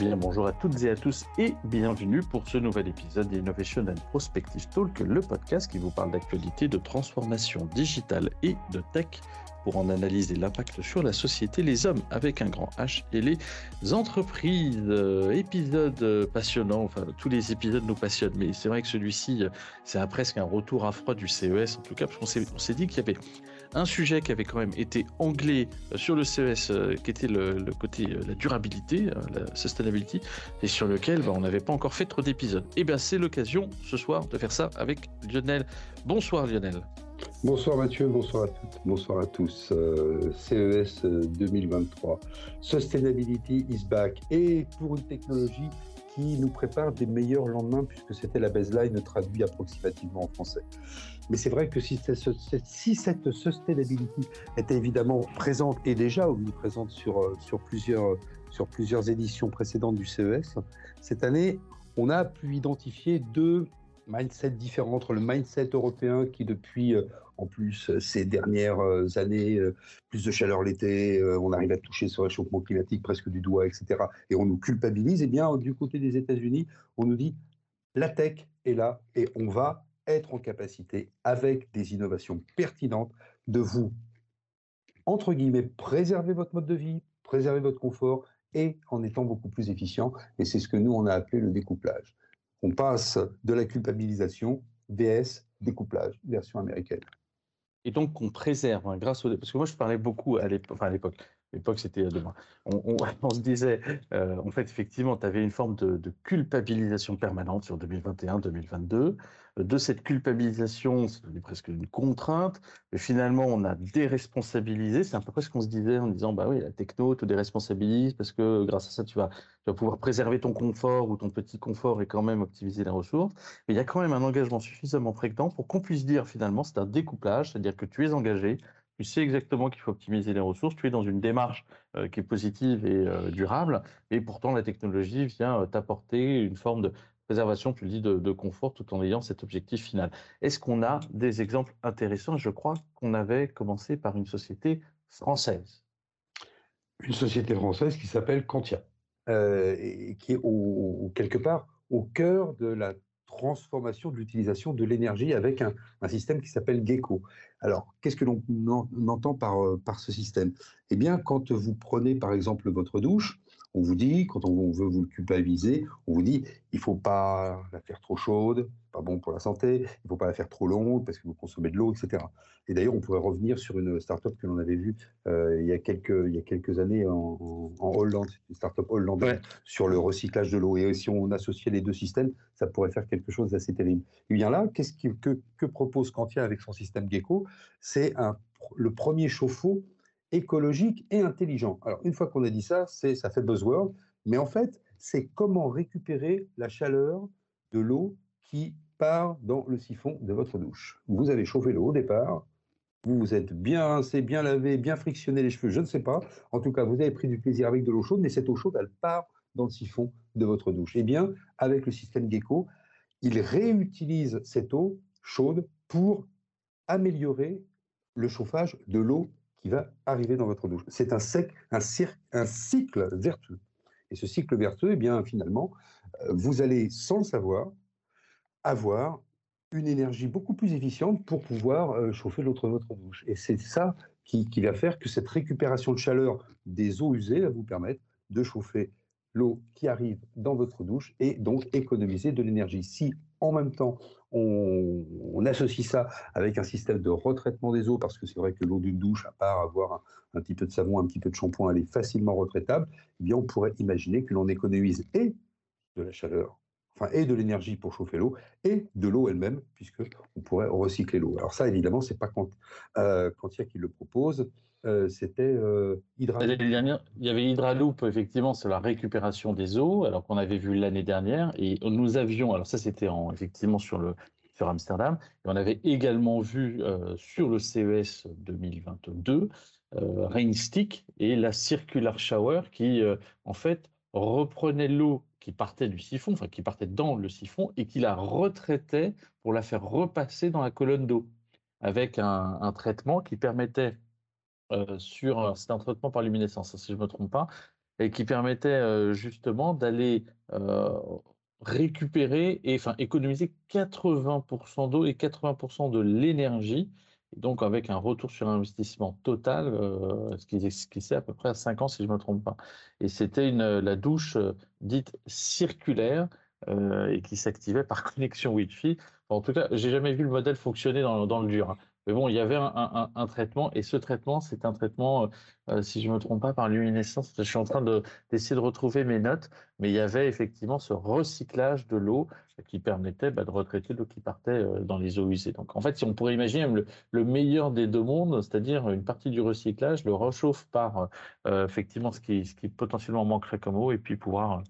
bien, bonjour à toutes et à tous et bienvenue pour ce nouvel épisode d'Innovation and Prospective Talk, le podcast qui vous parle d'actualité, de transformation digitale et de tech pour en analyser l'impact sur la société, les hommes avec un grand H et les entreprises. Euh, épisode passionnant, enfin tous les épisodes nous passionnent, mais c'est vrai que celui-ci, euh, c'est presque un retour à froid du CES en tout cas, parce qu'on s'est dit qu'il y avait un sujet qui avait quand même été anglais sur le CES, qui était le, côté la durabilité, la sustainability, et sur lequel bah, on n'avait pas encore fait trop d'épisodes. Et eh bien c'est l'occasion ce soir de faire ça avec Lionel. Bonsoir Lionel. Bonsoir Mathieu, bonsoir à toutes, bonsoir à tous. Euh, CES 2023, euh, Sustainability is back et pour une technologie qui nous prépare des meilleurs lendemains puisque c'était la baseline traduite approximativement en français. Mais c'est vrai que si, si, cette sustainability était évidemment présente et déjà omniprésente sur, euh, sur, plusieurs, sur plusieurs éditions précédentes du CES, cette année, on a pu identifier deux mindset différent entre le mindset européen qui depuis euh, en plus euh, ces dernières euh, années, plus de chaleur l'été, on arrive à toucher ce réchauffement climatique presque du doigt, etc. Et on nous culpabilise. Et eh bien du côté des États-Unis, on nous dit la tech est là et on va être en capacité, avec des innovations pertinentes, de vous, entre guillemets, préserver votre mode de vie, préserver votre confort et en étant beaucoup plus efficient. Et c'est ce que nous, on a appelé le découplage on passe de la culpabilisation VS découplage, version américaine. Et donc, on préserve, hein, grâce au. Parce que moi, je parlais beaucoup à l'époque, l'époque, c'était demain. On, on, se disait, euh, en fait, effectivement, tu avais une forme de, culpabilisation permanente sur 2021-2022. Euh, de cette culpabilisation, c'est presque une contrainte, mais finalement, on a déresponsabilisé. C'est à peu près ce qu'on se disait en disant, bah oui, la techno te déresponsabilise parce que grâce à ça, tu vas, tu vas pouvoir préserver ton confort ou ton petit confort et quand même optimiser les ressources. Mais il y a quand même un engagement suffisamment fréquent pour qu'on puisse dire finalement, c'est un découplage, c'est-à-dire que tu es engagé, tu sais exactement qu'il faut optimiser les ressources, tu es dans une démarche euh, qui est positive et euh, durable, et pourtant la technologie vient euh, t'apporter une forme de préservation, tu le dis, de, confort tout en ayant cet objectif final. Est-ce qu'on a des exemples intéressants? Je crois qu'on avait commencé par une société française. Une société française qui s'appelle Quantia, et qui est quelque part au cœur de la transformation de l'utilisation de l'énergie avec un, système qui s'appelle Gecko. Alors, qu'est-ce que l'on entend par, euh, par ce système? Eh bien, quand vous prenez par exemple votre douche, on vous dit, quand on veut vous culpabiliser, on vous dit, il faut pas la faire trop chaude, pas bon pour la santé, il faut pas la faire trop longue parce que vous consommez de l'eau, etc. Et d'ailleurs, on pourrait revenir sur une start-up que l'on avait vue euh, il, y a quelques, il y a quelques années en, Hollande, une start-up hollandaise, sur le recyclage de l'eau. Et si on associait les deux systèmes, ça pourrait faire quelque chose d'assez terrible. Et bien là, qu'est-ce que, que propose Quantia avec son système Gecko? C'est le premier chauffe-eau écologique et intelligent. Alors, une fois qu'on a dit ça, ça fait buzzword, mais en fait, c'est comment récupérer la chaleur de l'eau qui part dans le siphon de votre douche. Vous avez chauffé l'eau au départ, vous vous êtes bien rincé, bien lavé, bien frictionné les cheveux, je ne sais pas. En tout cas, vous avez pris du plaisir avec de l'eau chaude, mais cette eau chaude, elle part dans le siphon de votre douche. Eh bien, avec le système Gecko, il réutilise cette eau chaude pour améliorer le chauffage de l'eau qui va arriver dans votre douche. C'est un, cycle vertueux. Et ce cycle vertueux, eh bien, finalement, euh, vous allez, sans le savoir, avoir une énergie beaucoup plus efficiente pour pouvoir chauffer l'autre votre douche. Et c'est ça qui, va faire que cette récupération de chaleur des eaux usées va vous permettre de chauffer l'eau qui arrive dans votre douche et donc économiser de l'énergie. Si en même temps on, associe ça avec un système de retraitement des eaux, parce que c'est vrai que l'eau d'une douche, à part avoir un, petit peu de savon, un petit peu de shampoing, elle est facilement retraitable, eh bien on pourrait imaginer que l'on économise et de la chaleur, et de l'énergie pour chauffer l'eau, et de l'eau elle-même, puisque on pourrait recycler l'eau. Alors ça, évidemment, c'est pas quand, euh, Quantia qui le propose, euh, c'était euh. Il y avait Hydraloop, effectivement, c'est la récupération des eaux, alors qu'on avait vu l'année dernière. Et nous avions, alors ça c'était effectivement sur, le, sur Amsterdam, et on avait également vu euh, sur le CES 2022 euh, Rainstick et la Circular Shower qui, en fait, reprenait l'eau qui partait du siphon, qui partait dans le siphon, et qui la retraitait pour la faire repasser dans la colonne d'eau, avec un, traitement qui permettait euh, sur, c'est un traitement par luminescence, si je ne me trompe pas, et qui permettait justement d'aller récupérer et enfin économiser 80% d'eau et 80% de l'énergie, donc avec un retour sur investissement total, ce qui, ce qui à peu près à 5 ans si je ne me trompe pas. Et c'était la douche dite circulaire et qui s'activait par connexion Wi-Fi. en tout cas, j'ai jamais vu le modèle fonctionner dans, dans le dur. Hein. Mais bon, il y avait un, traitement, et ce traitement, c'est un traitement, euh, euh, si je ne me trompe pas, par luminescence. Je suis en train d'essayer de, retrouver mes notes, mais il y avait effectivement ce recyclage de l'eau qui permettait bah, de retraiter l'eau qui partait euh, dans les eaux usées. Donc en fait, si on pourrait imaginer le, meilleur des deux mondes, c'est-à-dire une partie du recyclage, le rechauffe par effectivement ce qui, potentiellement manquerait comme eau, et puis pouvoir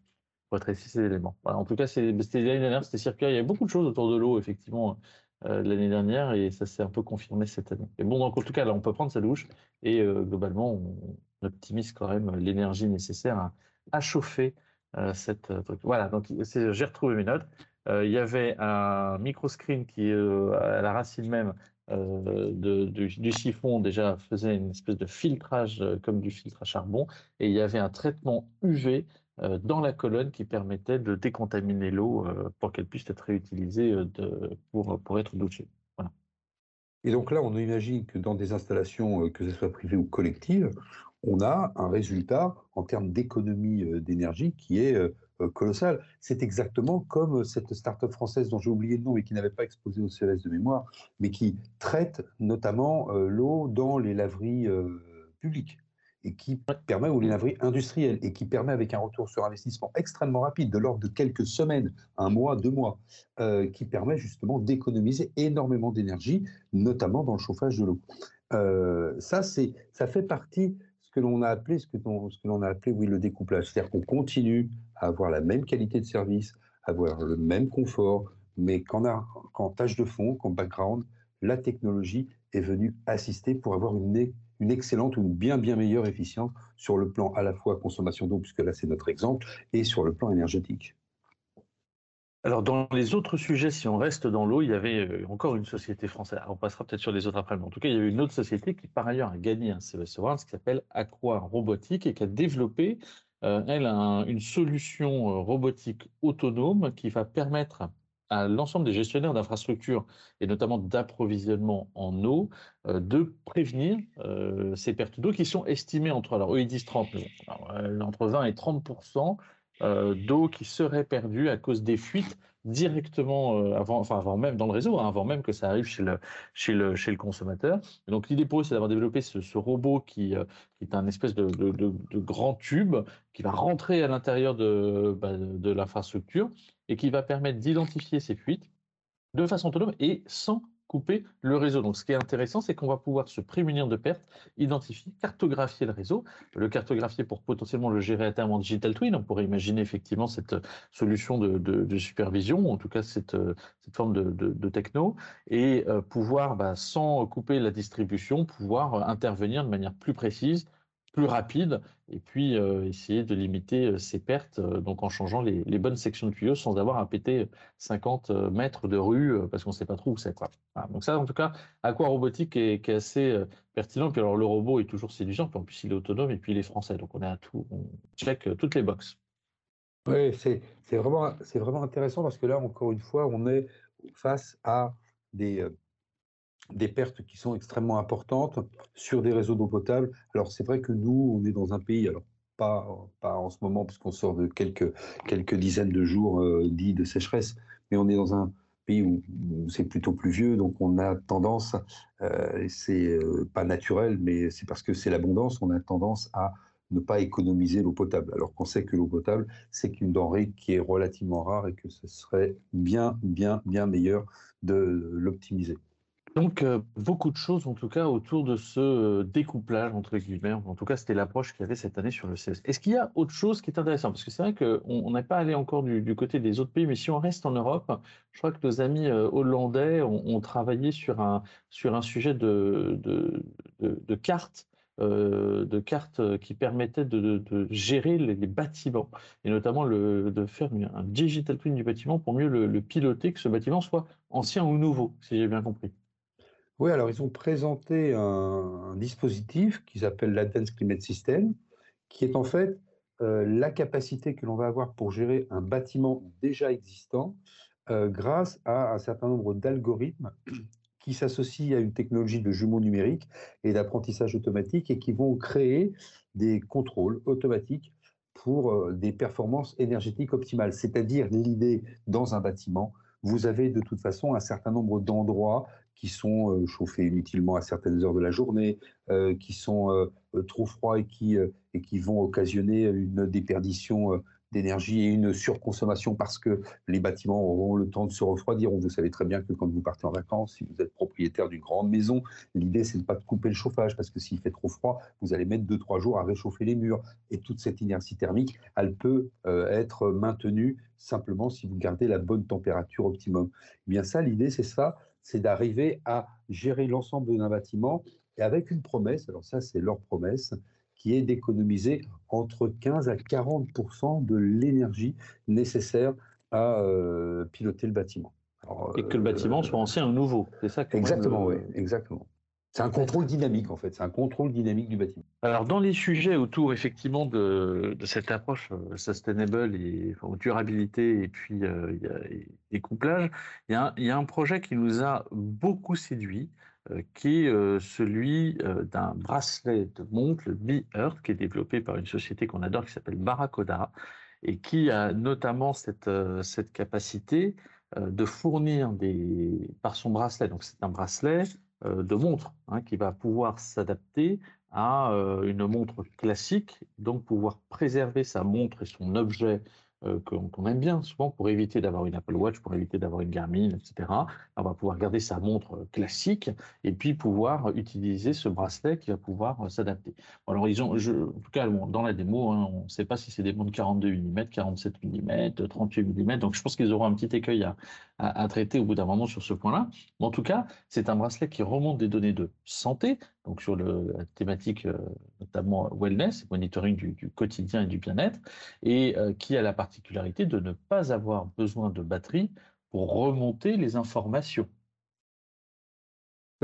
retraiter ces éléments. en tout cas, c'était l'année dernière, c'était circulaire. Il y avait beaucoup de choses autour de l'eau, effectivement, euh, l'année dernière et ça s'est un peu confirmé cette année. Mais bon, en tout cas, là, on peut prendre sa douche et euh, globalement, on, optimise quand même l'énergie nécessaire à, chauffer euh, cette truc. Voilà, donc j'ai retrouvé mes notes. il y avait un microscreen qui, à la racine même de, du, chiffon, déjà faisait une espèce de filtrage comme du filtre à charbon et il y avait un traitement UV dans la colonne qui permettait de décontaminer l'eau euh, pour qu'elle puisse être réutilisée euh, pour, pour être douchée. Voilà. Et donc là, on imagine que dans des installations, que ce soit privées ou collectives, on a un résultat en termes d'économie d'énergie qui est colossal. C'est exactement comme cette start-up française dont j'ai oublié le nom et qui n'avait pas exposé au CES de mémoire, mais qui traite notamment l'eau dans les laveries publiques et qui permet, ou les laveries industrielles, et qui permet avec un retour sur investissement extrêmement rapide, de l'ordre de quelques semaines, un mois, deux mois, euh, qui permet justement d'économiser énormément d'énergie, notamment dans le chauffage de l'eau. Euh, ça, c'est, ça fait partie ce que l'on a appelé, ce que, ce que l'on a appelé, oui, le découplage. C'est-à-dire qu'on continue à avoir la même qualité de service, avoir le même confort, mais qu'en, a, qu'en tâche de fond, qu'en background, la technologie est venue assister pour avoir une une excellente ou une bien bien meilleure efficience sur le plan à la fois consommation d'eau, puisque là c'est notre exemple, et sur le plan énergétique. Alors, dans les autres sujets, si on reste dans l'eau, il y avait euh, encore une société française. on passera peut-être sur les autres après, mais en tout cas, il y a eu une autre société qui, par ailleurs, a gagné un CES Awards, qui s'appelle Aqua Robotique et qui a développé, euh, elle, une solution euh, robotique autonome qui va permettre à l'ensemble des gestionnaires d'infrastructures et notamment d'approvisionnement en eau euh, de prévenir euh, ces pertes d'eau qui sont estimées entre, alors ils disent 30, euh, entre 20 et 30 d'eau qui serait perdue à cause des fuites directement avant, enfin avant même dans le réseau, hein, avant même que ça arrive chez le, chez le, chez le consommateur. donc l'idée pour eux, c'est d'avoir développé ce, robot qui, est un espèce de, grand tube qui va rentrer à l'intérieur bah, de l'infrastructure et qui va permettre d'identifier ces fuites de façon autonome et sans couper le réseau. Donc, ce qui est intéressant, c'est qu'on va pouvoir se prémunir de pertes, identifier, cartographier le réseau, le cartographier pour potentiellement le gérer à terme en digital twin. On pourrait imaginer effectivement cette solution de, supervision, en tout cas cette, cette forme de, techno, et euh, pouvoir, bah, sans couper la distribution, pouvoir intervenir de manière plus précise plus rapide et puis euh, essayer de limiter euh, ces pertes euh, donc en changeant les, bonnes sections de tuyaux sans avoir à péter 50 mètres de rue parce qu'on ne sait pas trop où c'est quoi. Donc ça en tout cas Aqua Robotique est, assez pertinent puis alors le robot est toujours séduisant puis en plus il est autonome et puis il est français donc on à tout on check toutes les boxes. Oui c'est vraiment c'est vraiment intéressant parce que là encore une fois on est face à des des pertes qui sont extrêmement importantes sur des réseaux d'eau potable. Alors c'est vrai que nous, on est dans un pays, alors pas, pas en ce moment puisqu'on sort de quelques, quelques dizaines de jours euh, dits de sécheresse, mais on est dans un pays où, c'est plutôt pluvieux, donc on a tendance, euh, c'est euh, pas naturel, mais c'est parce que c'est l'abondance, on a tendance à ne pas économiser l'eau potable, alors qu'on sait que l'eau potable, c'est une denrée qui est relativement rare et que ce serait bien, bien, bien meilleur de l'optimiser. Donc, euh, beaucoup de choses, en tout cas, autour de ce euh, découplage, entre guillemets. En tout cas, c'était l'approche qu'il y avait cette année sur le CES. Est-ce qu'il y a autre chose qui est intéressant? Parce que c'est vrai qu'on n'est pas allé encore du, côté des autres pays, mais si on reste en Europe, je crois que nos amis euh, hollandais ont, travaillé sur un, sur un sujet de, de, cartes de cartes qui permettaient de, gérer les, bâtiments et notamment de faire un digital twin du bâtiment pour mieux le piloter, que ce bâtiment soit ancien ou nouveau, si j'ai bien compris. Oui, alors ils ont présenté un, dispositif qui s'appelle l'Advanced Climate System, qui est en fait la capacité que l'on va avoir pour gérer un bâtiment déjà existant grâce à un certain nombre d'algorithmes qui s'associent à une technologie de jumeaux numériques et d'apprentissage automatique et qui vont créer des contrôles automatiques pour des performances énergétiques optimales. C'est-à-dire l'idée dans un bâtiment, vous avez de toute façon un certain nombre d'endroits qui sont euh, chauffés inutilement à certaines heures de la journée, euh, qui sont euh, trop froids et qui, et qui vont occasionner une déperdition d'énergie et une surconsommation parce que les bâtiments auront le temps de se refroidir. Vous savez très bien que quand vous partez en vacances, si vous êtes propriétaire d'une grande maison, l'idée c'est de pas couper le chauffage parce que s'il fait trop froid, vous allez mettre 2-3 jours à réchauffer les murs. Et toute cette inertie thermique, elle peut être maintenue simplement si vous gardez la bonne température optimum. Eh bien ça, l'idée c'est ça, c'est d'arriver à gérer l'ensemble d'un bâtiment et avec une promesse, alors ça c'est leur promesse, qui est d'économiser entre 15 à 40 de l'énergie nécessaire à euh, piloter le bâtiment. et que le bâtiment euh, soit ancien ou nouveau, c'est ça Exactement, oui, exactement. C'est un contrôle dynamique, en fait. C'est un contrôle dynamique du bâtiment. Alors, dans les sujets autour, effectivement, de, cette approche euh, sustainable et durabilité et puis euh, y il y, a un, projet qui nous a beaucoup séduit, euh, qui est celui d'un bracelet de montre, le Be-Earth, qui est développé par une société qu'on adore qui s'appelle Barracoda et qui a notamment cette, cette capacité de fournir des, par son bracelet, donc c'est un bracelet euh, de montre hein, qui va pouvoir s'adapter à euh, une montre classique, donc pouvoir préserver sa montre et son objet euh, qu'on aime bien souvent pour éviter d'avoir une Apple Watch, pour éviter d'avoir une Garmin, etc. On va pouvoir garder sa montre euh, classique et puis pouvoir utiliser ce bracelet qui va pouvoir euh, s'adapter. alors ils ont, je, en tout cas dans la démo, hein, on ne sait pas si c'est des montres 42 mm, 47 mm, 38 mm, donc je pense qu'ils auront un petit écueil à, à, traiter au bout d'un moment sur ce point-là. Mais en tout cas, c'est un bracelet qui remonte des données de santé, donc sur la thématique notamment wellness, monitoring du, quotidien et du bien-être, et qui a la particularité de ne pas avoir besoin de batterie pour remonter les informations.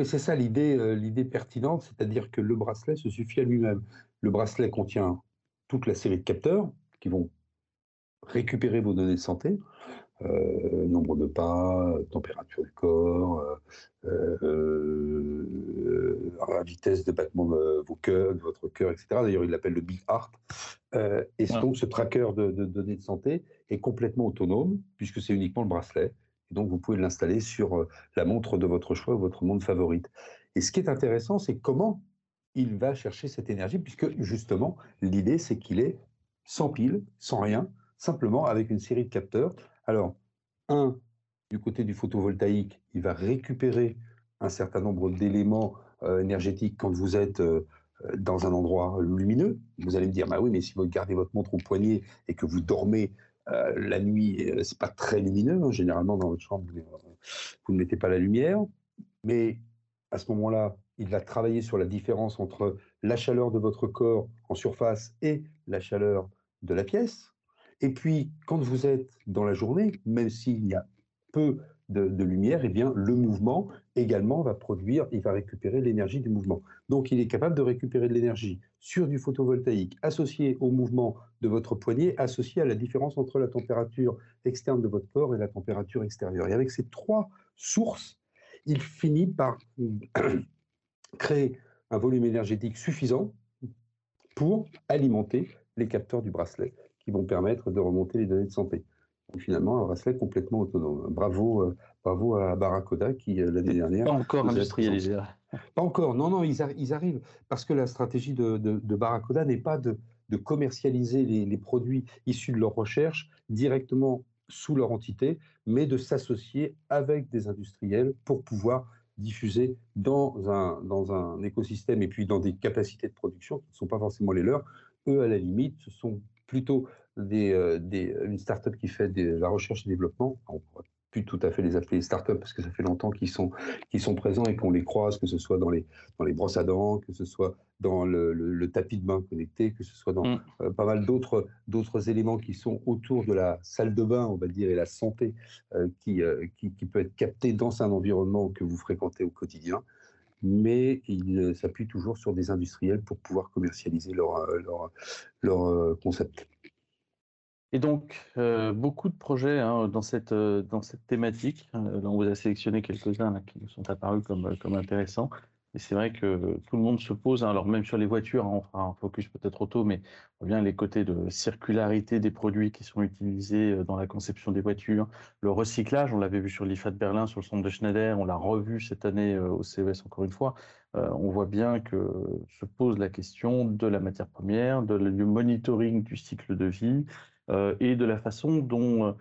C'est ça l'idée, euh, l'idée pertinente, c'est-à-dire que le bracelet se suffit à lui-même. Le bracelet contient toute la série de capteurs qui vont récupérer vos données de santé, euh, nombre de pas, température du corps, euh, euh, vitesse de battement de vos cœurs, de votre cœur, etc. D'ailleurs, il l'appelle le Big Heart. et donc, ce tracker de, données de santé est complètement autonome, puisque c'est uniquement le bracelet. Et donc, vous pouvez l'installer sur la montre de votre choix ou votre montre favorite. Et ce qui est intéressant, c'est comment il va chercher cette énergie, puisque justement, l'idée, c'est qu'il est sans pile, sans rien, simplement avec une série de capteurs alors, un, du côté du photovoltaïque, il va récupérer un certain nombre d'éléments euh, énergétiques quand vous êtes euh, dans un endroit lumineux. Vous allez me dire, bah oui, mais si vous gardez votre montre au poignet et que vous dormez euh, la nuit, c'est pas très lumineux. Hein. Généralement, dans votre chambre, vous, ne mettez pas la lumière. Mais à ce moment-là, il va travailler sur la différence entre la chaleur de votre corps en surface et la chaleur de la pièce. Et puis, quand vous êtes dans la journée, même s'il y a peu de, lumière, eh bien, le mouvement également va produire, il va récupérer l'énergie du mouvement. Donc, il est capable de récupérer de l'énergie sur du photovoltaïque associé au mouvement de votre poignet, associé à la différence entre la température externe de votre corps et la température extérieure. Et avec ces trois sources, il finit par créer un volume énergétique suffisant pour alimenter les capteurs du bracelet qui vont permettre de remonter les données de santé. Donc finalement, un bracelet complètement autonome. Bravo, euh, bravo à Barakoda qui, euh, l'année dernière... Pas encore industrialisé. Pas encore, non, non, ils, ils, arrivent. Parce que la stratégie de, de, Barakoda n'est pas de, de commercialiser les, les, produits issus de leur recherche directement sous leur entité, mais de s'associer avec des industriels pour pouvoir diffuser dans un, dans un écosystème et puis dans des capacités de production qui ne sont pas forcément les leurs. Eux, à la limite, ce sont plutôt des, euh, des, une start-up qui fait de la recherche et développement. On pourrait plus tout à fait les appeler start-up parce que ça fait longtemps qu'ils sont, qu'ils sont présents et qu'on les croise, que ce soit dans les, dans les brosses à dents, que ce soit dans le, le, tapis de bain connecté, que ce soit dans mm. euh, pas mal d'autres, d'autres éléments qui sont autour de la salle de bain, on va dire, et la santé euh, qui, qui, qui, peut être captée dans un environnement que vous fréquentez au quotidien. Mais ils s'appuient toujours sur des industriels pour pouvoir commercialiser leur, leur, leur concept. Et donc, beaucoup de projets hein, dans, cette, thématique. On vous a sélectionné quelques-uns qui nous sont apparus comme intéressants. Et c'est vrai que tout le monde se pose, hein, alors même sur les voitures, hein, on fera un focus peut-être auto, mais on bien les côtés de circularité des produits qui sont utilisés euh, dans la conception des voitures, le recyclage, on l'avait vu sur l'IFA de Berlin, sur le centre de Schneider, on l'a revu cette année euh, au CES encore une fois. Euh, on voit bien que se pose la question de la matière première, du monitoring du cycle de vie et de la façon dont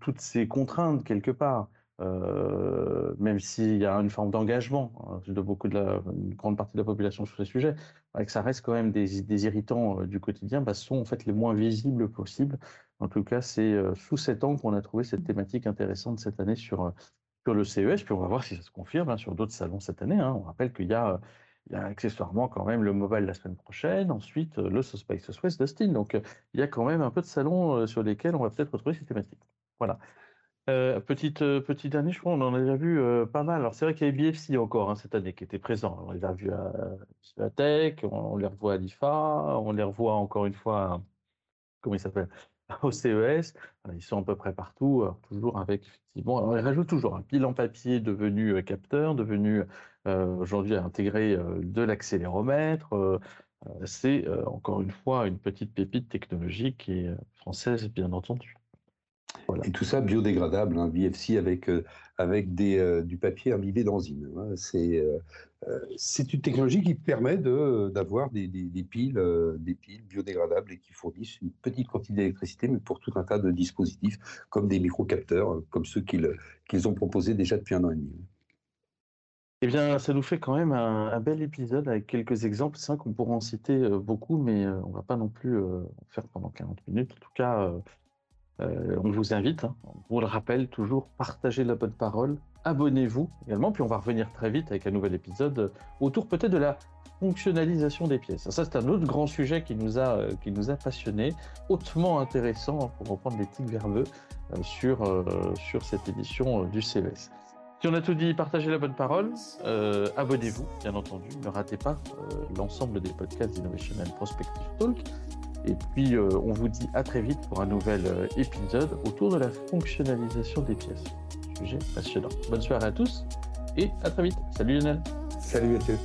toutes ces contraintes, quelque part, euh, même s'il y a une forme d'engagement hein, de beaucoup de la, grande partie de la population sur ces sujets, que ça reste quand même des, irritants euh, du quotidien, bah, sont en fait les moins visibles possibles. En tout cas, c'est euh, sous cet angle qu'on a trouvé cette thématique intéressante cette année sur, sur le CES, puis on va voir si ça se confirme hein, sur d'autres salons cette année. Hein. On rappelle qu'il y a accessoirement quand même le mobile la semaine prochaine, ensuite le South by Southwest d'Austin. Donc il y a quand même un peu de salons sur lesquels on va peut-être retrouver ces thématiques. Voilà. Euh, petite, euh, petit dernier, je crois, on en a déjà vu euh, pas mal. Alors, c'est vrai qu'il y a BFC encore hein, cette année qui était présent. On les a vus à, la Tech, on, les revoit à l'IFA, on les revoit encore une fois, comment il s'appelle, au CES. ils sont à peu près partout, toujours avec effectivement. Alors, ils rajoutent toujours un pile en papier devenu capteur, devenu aujourd'hui intégré de l'accéléromètre. c'est encore une fois une petite pépite technologique et française, bien entendu. Et tout ça biodégradable, hein, BFC avec, euh, avec des, euh, du papier imbibé d'enzymes. Hein. C'est euh, c'est une technologie qui permet d'avoir des, des, des, piles, des piles biodégradables et qui fournissent une petite quantité d'électricité, mais pour tout un tas de dispositifs, comme des microcapteurs, comme ceux qu'ils ont proposés déjà depuis un an et demi. Eh bien, ça nous fait quand même un, un bel épisode avec quelques exemples. C'est vrai qu'on pourrait en citer beaucoup, mais on ne va pas non plus en faire pendant 40 minutes. En tout cas, euh, on vous invite, hein, on vous le rappelle toujours, partagez la bonne parole, abonnez-vous également, puis on va revenir très vite avec un nouvel épisode autour peut-être de la fonctionnalisation des pièces. Ça, c'est un autre grand sujet qui nous a, euh, qui nous a passionnés, hautement intéressant, hein, pour reprendre les tics verbeux, euh, sur, sur cette édition du CES. Si on a tout dit, partagez la bonne parole, abonnez-vous, bien entendu, ne ratez pas l'ensemble des podcasts d'Innovation and Prospective Talk. Et puis, euh, on vous dit à très vite pour un nouvel euh, épisode autour de la fonctionnalisation des pièces. Sujet passionnant. Bonne soirée à tous et à très vite. Salut Lionel. Salut Mathieu.